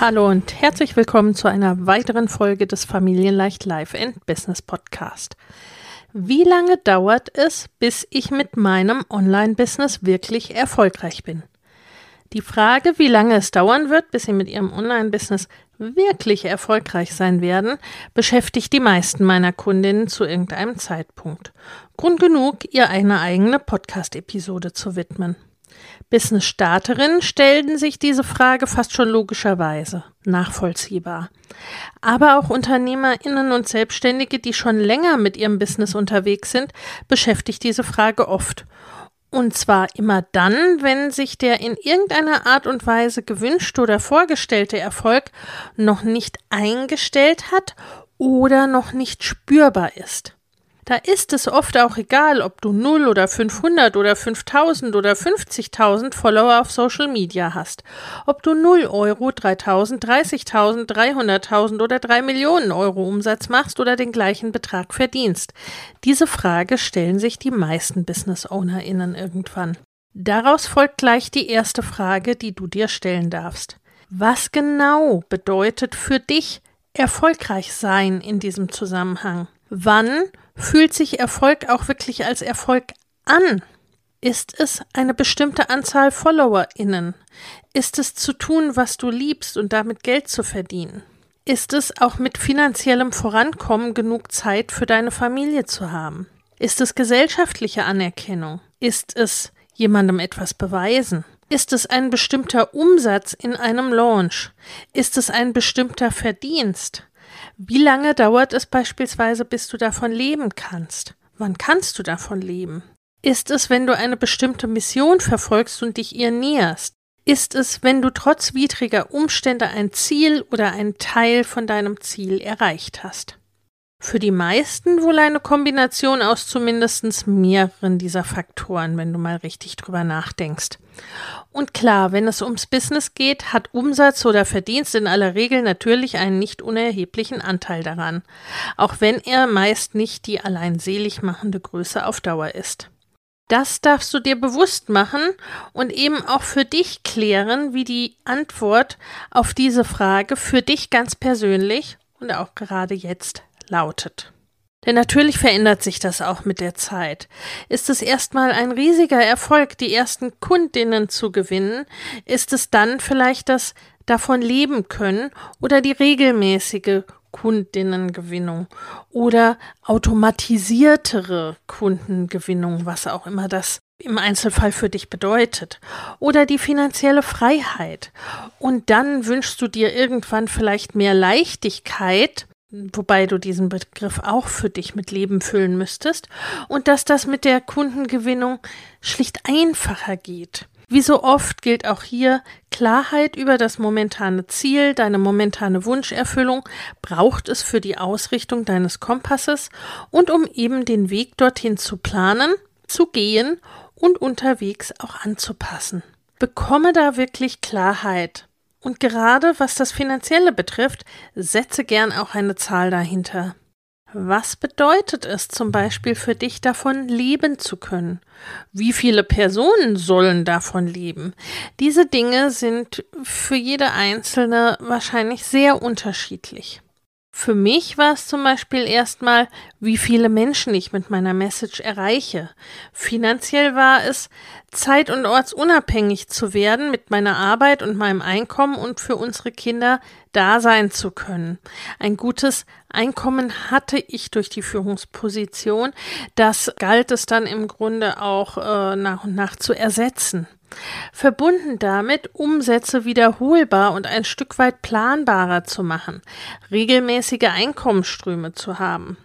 Hallo und herzlich willkommen zu einer weiteren Folge des Familienleicht Life and Business Podcast. Wie lange dauert es, bis ich mit meinem Online-Business wirklich erfolgreich bin? Die Frage, wie lange es dauern wird, bis Sie mit Ihrem Online-Business wirklich erfolgreich sein werden, beschäftigt die meisten meiner Kundinnen zu irgendeinem Zeitpunkt. Grund genug, ihr eine eigene Podcast-Episode zu widmen. Business-Starterinnen stellen sich diese Frage fast schon logischerweise, nachvollziehbar. Aber auch UnternehmerInnen und Selbstständige, die schon länger mit ihrem Business unterwegs sind, beschäftigt diese Frage oft. Und zwar immer dann, wenn sich der in irgendeiner Art und Weise gewünschte oder vorgestellte Erfolg noch nicht eingestellt hat oder noch nicht spürbar ist. Da ist es oft auch egal, ob du 0 oder 500 oder 5000 oder 50.000 Follower auf Social Media hast, ob du 0 Euro, 3000, 30.000, 300.000 oder 3 Millionen Euro Umsatz machst oder den gleichen Betrag verdienst. Diese Frage stellen sich die meisten Business OwnerInnen irgendwann. Daraus folgt gleich die erste Frage, die du dir stellen darfst. Was genau bedeutet für dich erfolgreich sein in diesem Zusammenhang? Wann Fühlt sich Erfolg auch wirklich als Erfolg an? Ist es eine bestimmte Anzahl FollowerInnen? Ist es zu tun, was du liebst und damit Geld zu verdienen? Ist es auch mit finanziellem Vorankommen genug Zeit für deine Familie zu haben? Ist es gesellschaftliche Anerkennung? Ist es jemandem etwas beweisen? Ist es ein bestimmter Umsatz in einem Launch? Ist es ein bestimmter Verdienst? Wie lange dauert es beispielsweise, bis du davon leben kannst? Wann kannst du davon leben? Ist es, wenn du eine bestimmte Mission verfolgst und dich ihr näherst? Ist es, wenn du trotz widriger Umstände ein Ziel oder einen Teil von deinem Ziel erreicht hast? Für die meisten wohl eine Kombination aus zumindest mehreren dieser Faktoren, wenn du mal richtig drüber nachdenkst. Und klar, wenn es ums Business geht, hat Umsatz oder Verdienst in aller Regel natürlich einen nicht unerheblichen Anteil daran, auch wenn er meist nicht die allein selig machende Größe auf Dauer ist. Das darfst du dir bewusst machen und eben auch für dich klären, wie die Antwort auf diese Frage für dich ganz persönlich und auch gerade jetzt lautet. Denn natürlich verändert sich das auch mit der Zeit. Ist es erstmal ein riesiger Erfolg, die ersten Kundinnen zu gewinnen, ist es dann vielleicht das davon leben können oder die regelmäßige Kundinnengewinnung oder automatisiertere Kundengewinnung, was auch immer das im Einzelfall für dich bedeutet, oder die finanzielle Freiheit. Und dann wünschst du dir irgendwann vielleicht mehr Leichtigkeit wobei du diesen Begriff auch für dich mit Leben füllen müsstest, und dass das mit der Kundengewinnung schlicht einfacher geht. Wie so oft gilt auch hier Klarheit über das momentane Ziel, deine momentane Wunscherfüllung braucht es für die Ausrichtung deines Kompasses und um eben den Weg dorthin zu planen, zu gehen und unterwegs auch anzupassen. Bekomme da wirklich Klarheit. Und gerade was das Finanzielle betrifft, setze gern auch eine Zahl dahinter. Was bedeutet es zum Beispiel für dich davon leben zu können? Wie viele Personen sollen davon leben? Diese Dinge sind für jede einzelne wahrscheinlich sehr unterschiedlich. Für mich war es zum Beispiel erstmal, wie viele Menschen ich mit meiner Message erreiche. Finanziell war es, zeit- und ortsunabhängig zu werden mit meiner Arbeit und meinem Einkommen und für unsere Kinder da sein zu können. Ein gutes Einkommen hatte ich durch die Führungsposition. Das galt es dann im Grunde auch äh, nach und nach zu ersetzen. Verbunden damit, Umsätze wiederholbar und ein Stück weit planbarer zu machen, regelmäßige Einkommensströme zu haben.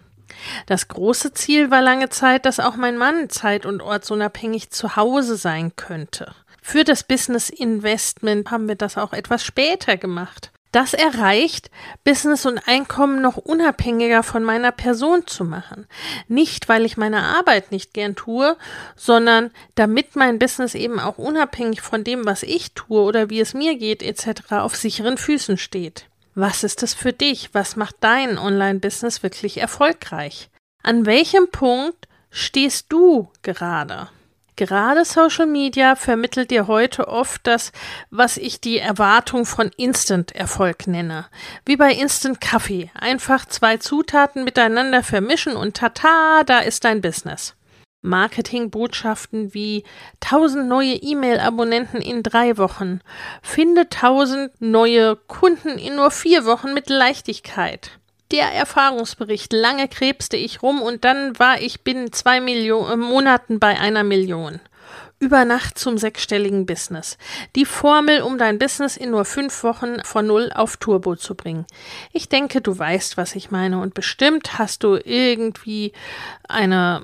Das große Ziel war lange Zeit, dass auch mein Mann zeit- und ortsunabhängig zu Hause sein könnte. Für das Business Investment haben wir das auch etwas später gemacht das erreicht, Business und Einkommen noch unabhängiger von meiner Person zu machen. Nicht, weil ich meine Arbeit nicht gern tue, sondern damit mein Business eben auch unabhängig von dem, was ich tue oder wie es mir geht etc. auf sicheren Füßen steht. Was ist es für dich? Was macht dein Online-Business wirklich erfolgreich? An welchem Punkt stehst du gerade? Gerade Social Media vermittelt dir heute oft das, was ich die Erwartung von Instant-Erfolg nenne. Wie bei Instant Kaffee. Einfach zwei Zutaten miteinander vermischen und tata, da ist dein Business. Marketingbotschaften wie 1000 neue E-Mail-Abonnenten in drei Wochen, finde 1000 neue Kunden in nur vier Wochen mit Leichtigkeit der Erfahrungsbericht. Lange krebste ich rum und dann war ich binnen zwei Millionen, äh, Monaten bei einer Million. Über Nacht zum sechsstelligen Business. Die Formel, um dein Business in nur fünf Wochen von Null auf Turbo zu bringen. Ich denke, du weißt, was ich meine und bestimmt hast du irgendwie eine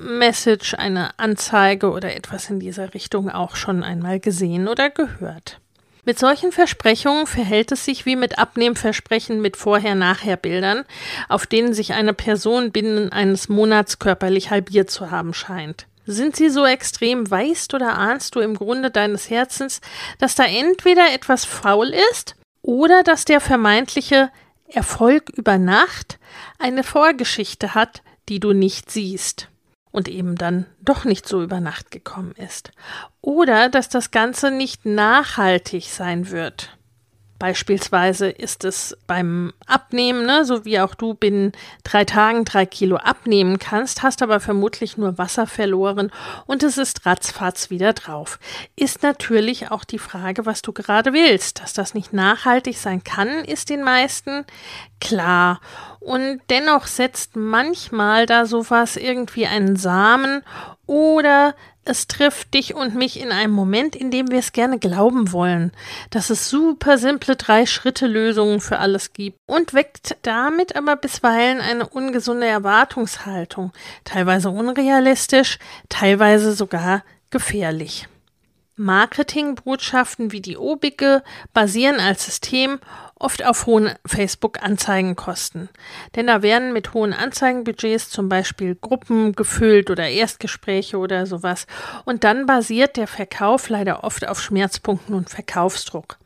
Message, eine Anzeige oder etwas in dieser Richtung auch schon einmal gesehen oder gehört. Mit solchen Versprechungen verhält es sich wie mit Abnehmversprechen mit Vorher-Nachher-Bildern, auf denen sich eine Person binnen eines Monats körperlich halbiert zu haben scheint. Sind sie so extrem, weißt oder ahnst du im Grunde deines Herzens, dass da entweder etwas faul ist oder dass der vermeintliche Erfolg über Nacht eine Vorgeschichte hat, die du nicht siehst und eben dann doch nicht so über Nacht gekommen ist. Oder dass das Ganze nicht nachhaltig sein wird. Beispielsweise ist es beim Abnehmen, ne, so wie auch du binnen drei Tagen drei Kilo abnehmen kannst, hast aber vermutlich nur Wasser verloren und es ist ratzfatz wieder drauf. Ist natürlich auch die Frage, was du gerade willst. Dass das nicht nachhaltig sein kann, ist den meisten klar. Und dennoch setzt manchmal da sowas irgendwie einen Samen oder es trifft dich und mich in einem Moment, in dem wir es gerne glauben wollen, dass es super simple Drei-Schritte-Lösungen für alles gibt und weckt damit aber bisweilen eine ungesunde Erwartungshaltung, teilweise unrealistisch, teilweise sogar gefährlich. Marketingbotschaften wie die obige basieren als System oft auf hohen Facebook-Anzeigenkosten. Denn da werden mit hohen Anzeigenbudgets zum Beispiel Gruppen gefüllt oder Erstgespräche oder sowas. Und dann basiert der Verkauf leider oft auf Schmerzpunkten und Verkaufsdruck.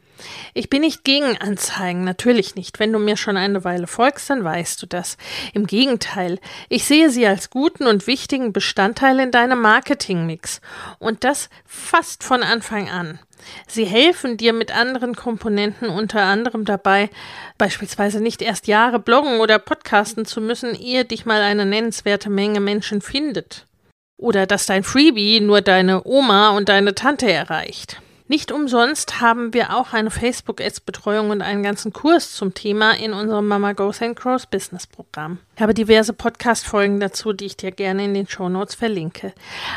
Ich bin nicht gegen Anzeigen, natürlich nicht. Wenn du mir schon eine Weile folgst, dann weißt du das. Im Gegenteil, ich sehe sie als guten und wichtigen Bestandteil in deinem Marketingmix. Und das fast von Anfang an. Sie helfen dir mit anderen Komponenten unter anderem dabei, beispielsweise nicht erst Jahre bloggen oder podcasten zu müssen, ehe dich mal eine nennenswerte Menge Menschen findet. Oder dass dein Freebie nur deine Oma und deine Tante erreicht. Nicht umsonst haben wir auch eine Facebook-Ads-Betreuung und einen ganzen Kurs zum Thema in unserem Mama Goes and Grows Business Programm. Ich habe diverse Podcast-Folgen dazu, die ich dir gerne in den Show Notes verlinke.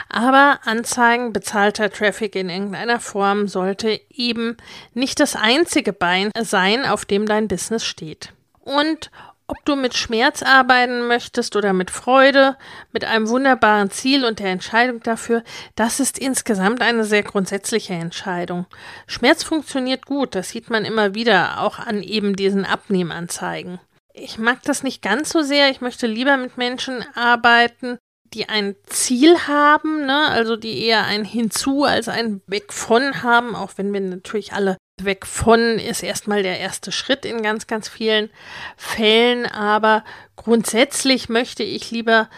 Aber Anzeigen, bezahlter Traffic in irgendeiner Form sollte eben nicht das einzige Bein sein, auf dem dein Business steht. Und ob du mit Schmerz arbeiten möchtest oder mit Freude, mit einem wunderbaren Ziel und der Entscheidung dafür, das ist insgesamt eine sehr grundsätzliche Entscheidung. Schmerz funktioniert gut, das sieht man immer wieder, auch an eben diesen Abnehmanzeigen. Ich mag das nicht ganz so sehr, ich möchte lieber mit Menschen arbeiten, die ein Ziel haben, ne? also die eher ein Hinzu als ein Weg von haben, auch wenn wir natürlich alle weg von ist erstmal der erste Schritt in ganz, ganz vielen Fällen, aber grundsätzlich möchte ich lieber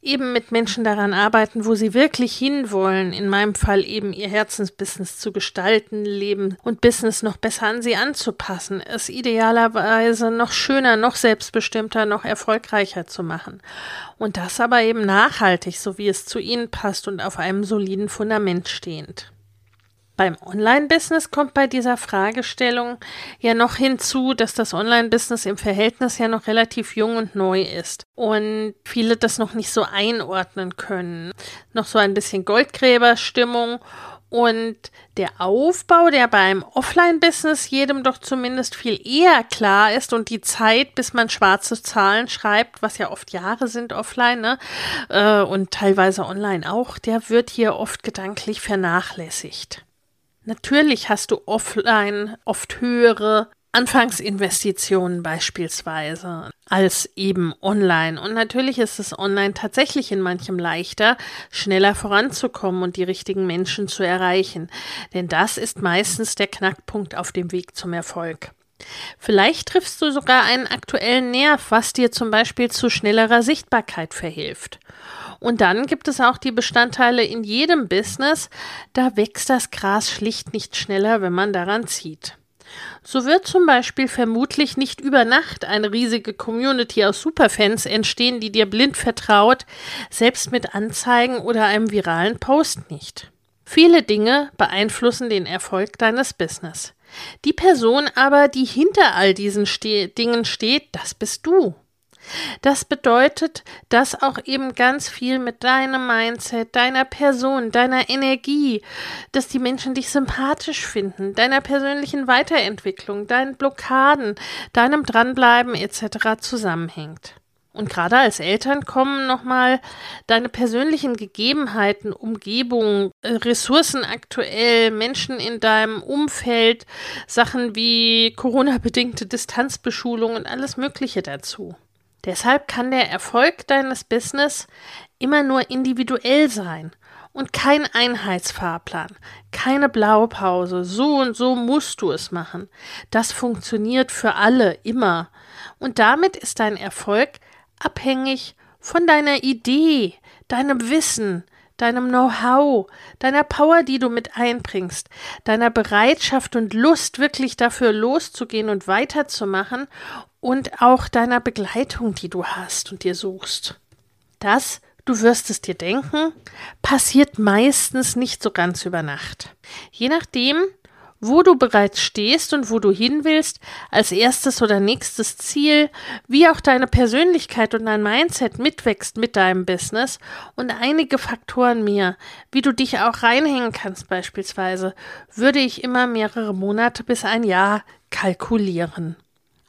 eben mit Menschen daran arbeiten, wo sie wirklich hinwollen, in meinem Fall eben ihr Herzensbusiness zu gestalten, Leben und Business noch besser an sie anzupassen, es idealerweise noch schöner, noch selbstbestimmter, noch erfolgreicher zu machen. Und das aber eben nachhaltig, so wie es zu ihnen passt und auf einem soliden Fundament stehend. Beim Online-Business kommt bei dieser Fragestellung ja noch hinzu, dass das Online-Business im Verhältnis ja noch relativ jung und neu ist und viele das noch nicht so einordnen können. Noch so ein bisschen Goldgräberstimmung und der Aufbau, der beim Offline-Business jedem doch zumindest viel eher klar ist und die Zeit, bis man schwarze Zahlen schreibt, was ja oft Jahre sind offline ne, äh, und teilweise online auch, der wird hier oft gedanklich vernachlässigt. Natürlich hast du offline oft höhere Anfangsinvestitionen beispielsweise als eben online. Und natürlich ist es online tatsächlich in manchem leichter, schneller voranzukommen und die richtigen Menschen zu erreichen. Denn das ist meistens der Knackpunkt auf dem Weg zum Erfolg. Vielleicht triffst du sogar einen aktuellen Nerv, was dir zum Beispiel zu schnellerer Sichtbarkeit verhilft. Und dann gibt es auch die Bestandteile in jedem Business, da wächst das Gras schlicht nicht schneller, wenn man daran zieht. So wird zum Beispiel vermutlich nicht über Nacht eine riesige Community aus Superfans entstehen, die dir blind vertraut, selbst mit Anzeigen oder einem viralen Post nicht. Viele Dinge beeinflussen den Erfolg deines Business. Die Person aber, die hinter all diesen Ste Dingen steht, das bist du. Das bedeutet, dass auch eben ganz viel mit deinem Mindset, deiner Person, deiner Energie, dass die Menschen dich sympathisch finden, deiner persönlichen Weiterentwicklung, deinen Blockaden, deinem Dranbleiben etc. zusammenhängt. Und gerade als Eltern kommen nochmal deine persönlichen Gegebenheiten, Umgebung, äh, Ressourcen aktuell, Menschen in deinem Umfeld, Sachen wie Corona-bedingte Distanzbeschulung und alles Mögliche dazu. Deshalb kann der Erfolg deines Business immer nur individuell sein und kein Einheitsfahrplan, keine Blaupause, so und so musst du es machen. Das funktioniert für alle immer. Und damit ist dein Erfolg abhängig von deiner Idee, deinem Wissen, deinem Know-how, deiner Power, die du mit einbringst, deiner Bereitschaft und Lust, wirklich dafür loszugehen und weiterzumachen und auch deiner Begleitung, die du hast und dir suchst. Das, du wirst es dir denken, passiert meistens nicht so ganz über Nacht. Je nachdem, wo du bereits stehst und wo du hin willst, als erstes oder nächstes Ziel, wie auch deine Persönlichkeit und dein Mindset mitwächst mit deinem Business und einige Faktoren mehr, wie du dich auch reinhängen kannst beispielsweise, würde ich immer mehrere Monate bis ein Jahr kalkulieren.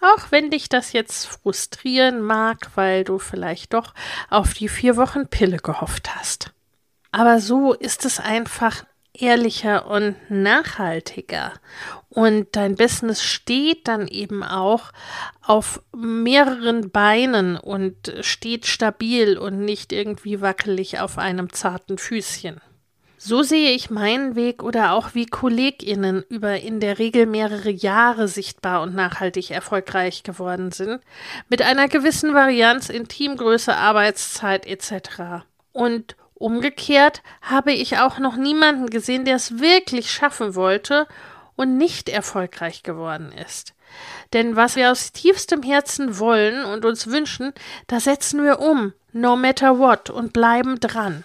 Auch wenn dich das jetzt frustrieren mag, weil du vielleicht doch auf die vier Wochen Pille gehofft hast. Aber so ist es einfach ehrlicher und nachhaltiger. Und dein Business steht dann eben auch auf mehreren Beinen und steht stabil und nicht irgendwie wackelig auf einem zarten Füßchen. So sehe ich meinen Weg oder auch wie KollegInnen über in der Regel mehrere Jahre sichtbar und nachhaltig erfolgreich geworden sind, mit einer gewissen Varianz in Teamgröße, Arbeitszeit etc. Und umgekehrt habe ich auch noch niemanden gesehen, der es wirklich schaffen wollte und nicht erfolgreich geworden ist. Denn was wir aus tiefstem Herzen wollen und uns wünschen, da setzen wir um, no matter what, und bleiben dran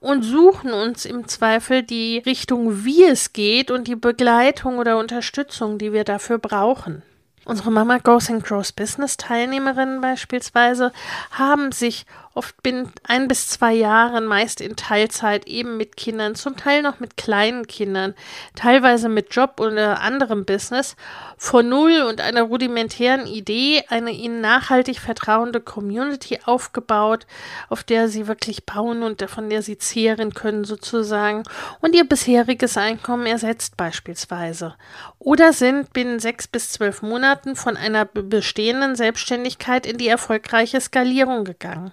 und suchen uns im Zweifel die Richtung, wie es geht und die Begleitung oder Unterstützung, die wir dafür brauchen. Unsere Mama Goes and Grows Business Teilnehmerinnen beispielsweise haben sich oft binnen ein bis zwei Jahren, meist in Teilzeit, eben mit Kindern, zum Teil noch mit kleinen Kindern, teilweise mit Job oder anderem Business, von Null und einer rudimentären Idee eine ihnen nachhaltig vertrauende Community aufgebaut, auf der sie wirklich bauen und von der sie zehren können sozusagen und ihr bisheriges Einkommen ersetzt beispielsweise. Oder sind binnen sechs bis zwölf Monaten von einer bestehenden Selbstständigkeit in die erfolgreiche Skalierung gegangen.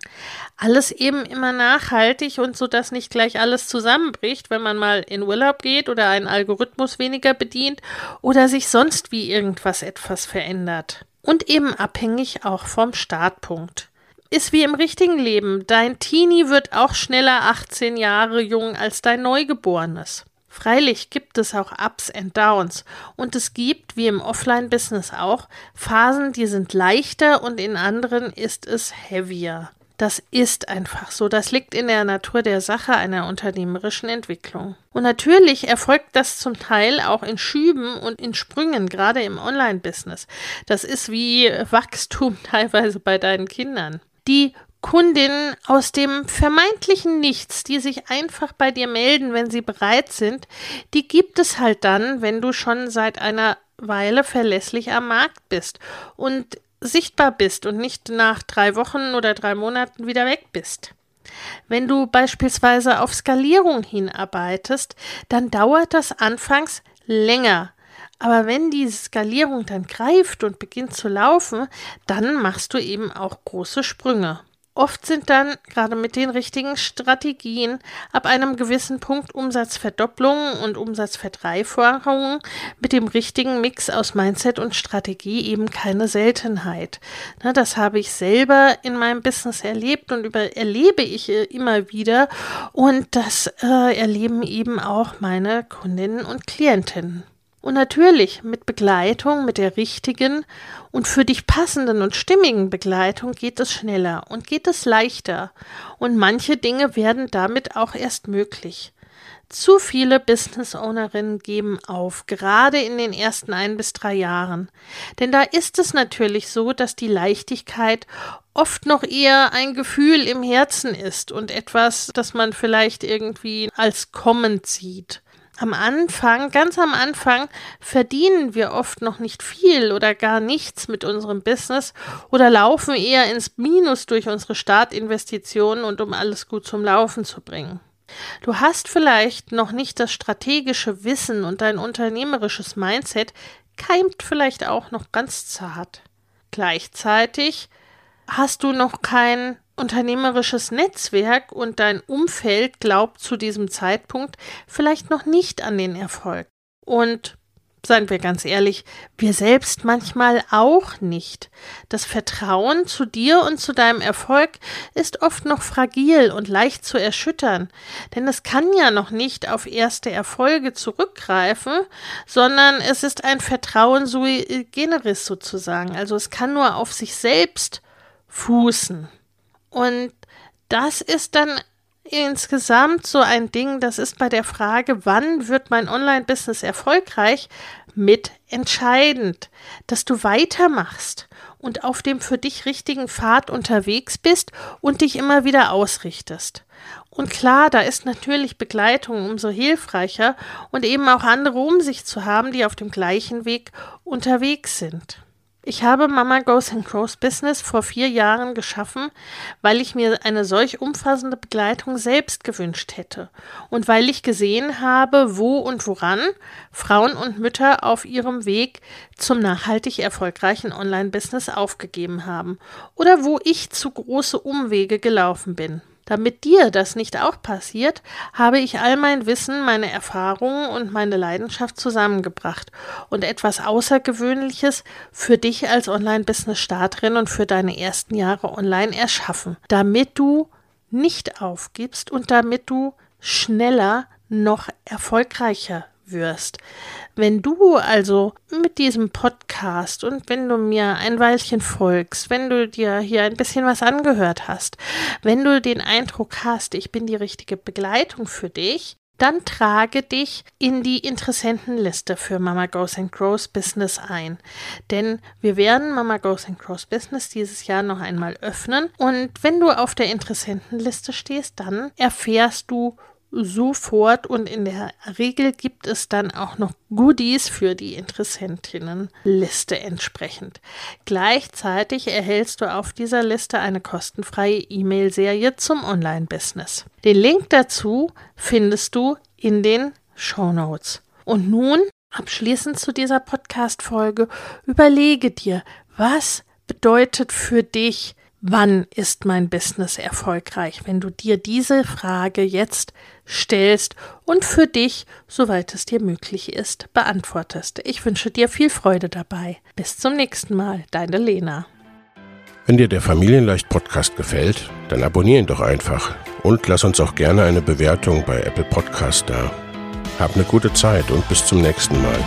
Alles eben immer nachhaltig und so, dass nicht gleich alles zusammenbricht, wenn man mal in Urlaub geht oder einen Algorithmus weniger bedient oder sich sonst wie irgendwas etwas verändert. Und eben abhängig auch vom Startpunkt. ist wie im richtigen Leben. Dein Teenie wird auch schneller 18 Jahre jung als dein Neugeborenes. Freilich gibt es auch Ups and Downs und es gibt, wie im Offline-Business auch, Phasen, die sind leichter und in anderen ist es heavier. Das ist einfach so. Das liegt in der Natur der Sache einer unternehmerischen Entwicklung. Und natürlich erfolgt das zum Teil auch in Schüben und in Sprüngen, gerade im Online-Business. Das ist wie Wachstum teilweise bei deinen Kindern. Die Kundinnen aus dem vermeintlichen Nichts, die sich einfach bei dir melden, wenn sie bereit sind, die gibt es halt dann, wenn du schon seit einer Weile verlässlich am Markt bist und sichtbar bist und nicht nach drei Wochen oder drei Monaten wieder weg bist. Wenn du beispielsweise auf Skalierung hinarbeitest, dann dauert das anfangs länger. Aber wenn diese Skalierung dann greift und beginnt zu laufen, dann machst du eben auch große Sprünge. Oft sind dann gerade mit den richtigen Strategien ab einem gewissen Punkt Umsatzverdopplungen und Umsatzverdreifachungen mit dem richtigen Mix aus Mindset und Strategie eben keine Seltenheit. Na, das habe ich selber in meinem Business erlebt und über, erlebe ich äh, immer wieder und das äh, erleben eben auch meine Kundinnen und Klientinnen. Und natürlich mit Begleitung, mit der richtigen und für dich passenden und stimmigen Begleitung geht es schneller und geht es leichter. Und manche Dinge werden damit auch erst möglich. Zu viele Business Ownerinnen geben auf, gerade in den ersten ein bis drei Jahren. Denn da ist es natürlich so, dass die Leichtigkeit oft noch eher ein Gefühl im Herzen ist und etwas, das man vielleicht irgendwie als kommend sieht am Anfang, ganz am Anfang, verdienen wir oft noch nicht viel oder gar nichts mit unserem Business oder laufen eher ins Minus durch unsere Startinvestitionen und um alles gut zum Laufen zu bringen. Du hast vielleicht noch nicht das strategische Wissen und dein unternehmerisches Mindset keimt vielleicht auch noch ganz zart. Gleichzeitig hast du noch kein unternehmerisches Netzwerk und dein Umfeld glaubt zu diesem Zeitpunkt vielleicht noch nicht an den Erfolg. Und seien wir ganz ehrlich, wir selbst manchmal auch nicht. Das Vertrauen zu dir und zu deinem Erfolg ist oft noch fragil und leicht zu erschüttern, denn es kann ja noch nicht auf erste Erfolge zurückgreifen, sondern es ist ein Vertrauen sui generis sozusagen, also es kann nur auf sich selbst fußen. Und das ist dann insgesamt so ein Ding, das ist bei der Frage, wann wird mein Online-Business erfolgreich, mit entscheidend, dass du weitermachst und auf dem für dich richtigen Pfad unterwegs bist und dich immer wieder ausrichtest. Und klar, da ist natürlich Begleitung umso hilfreicher und eben auch andere um sich zu haben, die auf dem gleichen Weg unterwegs sind. Ich habe Mama Goes and Grows Business vor vier Jahren geschaffen, weil ich mir eine solch umfassende Begleitung selbst gewünscht hätte und weil ich gesehen habe, wo und woran Frauen und Mütter auf ihrem Weg zum nachhaltig erfolgreichen Online-Business aufgegeben haben oder wo ich zu große Umwege gelaufen bin. Damit dir das nicht auch passiert, habe ich all mein Wissen, meine Erfahrungen und meine Leidenschaft zusammengebracht und etwas Außergewöhnliches für dich als Online-Business-Starterin und für deine ersten Jahre online erschaffen, damit du nicht aufgibst und damit du schneller noch erfolgreicher wirst. Wenn du also mit diesem Podcast und wenn du mir ein Weilchen folgst, wenn du dir hier ein bisschen was angehört hast, wenn du den Eindruck hast, ich bin die richtige Begleitung für dich, dann trage dich in die Interessentenliste für Mama Goes and Grows Business ein. Denn wir werden Mama Goes and Grows Business dieses Jahr noch einmal öffnen. Und wenn du auf der Interessentenliste stehst, dann erfährst du sofort und in der Regel gibt es dann auch noch Goodies für die Interessentinnenliste entsprechend. Gleichzeitig erhältst du auf dieser Liste eine kostenfreie E-Mail-Serie zum Online-Business. Den Link dazu findest du in den Show Notes. Und nun, abschließend zu dieser Podcast-Folge, überlege dir, was bedeutet für dich Wann ist mein Business erfolgreich? Wenn du dir diese Frage jetzt stellst und für dich, soweit es dir möglich ist, beantwortest. Ich wünsche dir viel Freude dabei. Bis zum nächsten Mal, deine Lena. Wenn dir der Familienleicht Podcast gefällt, dann abonnier ihn doch einfach und lass uns auch gerne eine Bewertung bei Apple Podcast da. Hab eine gute Zeit und bis zum nächsten Mal.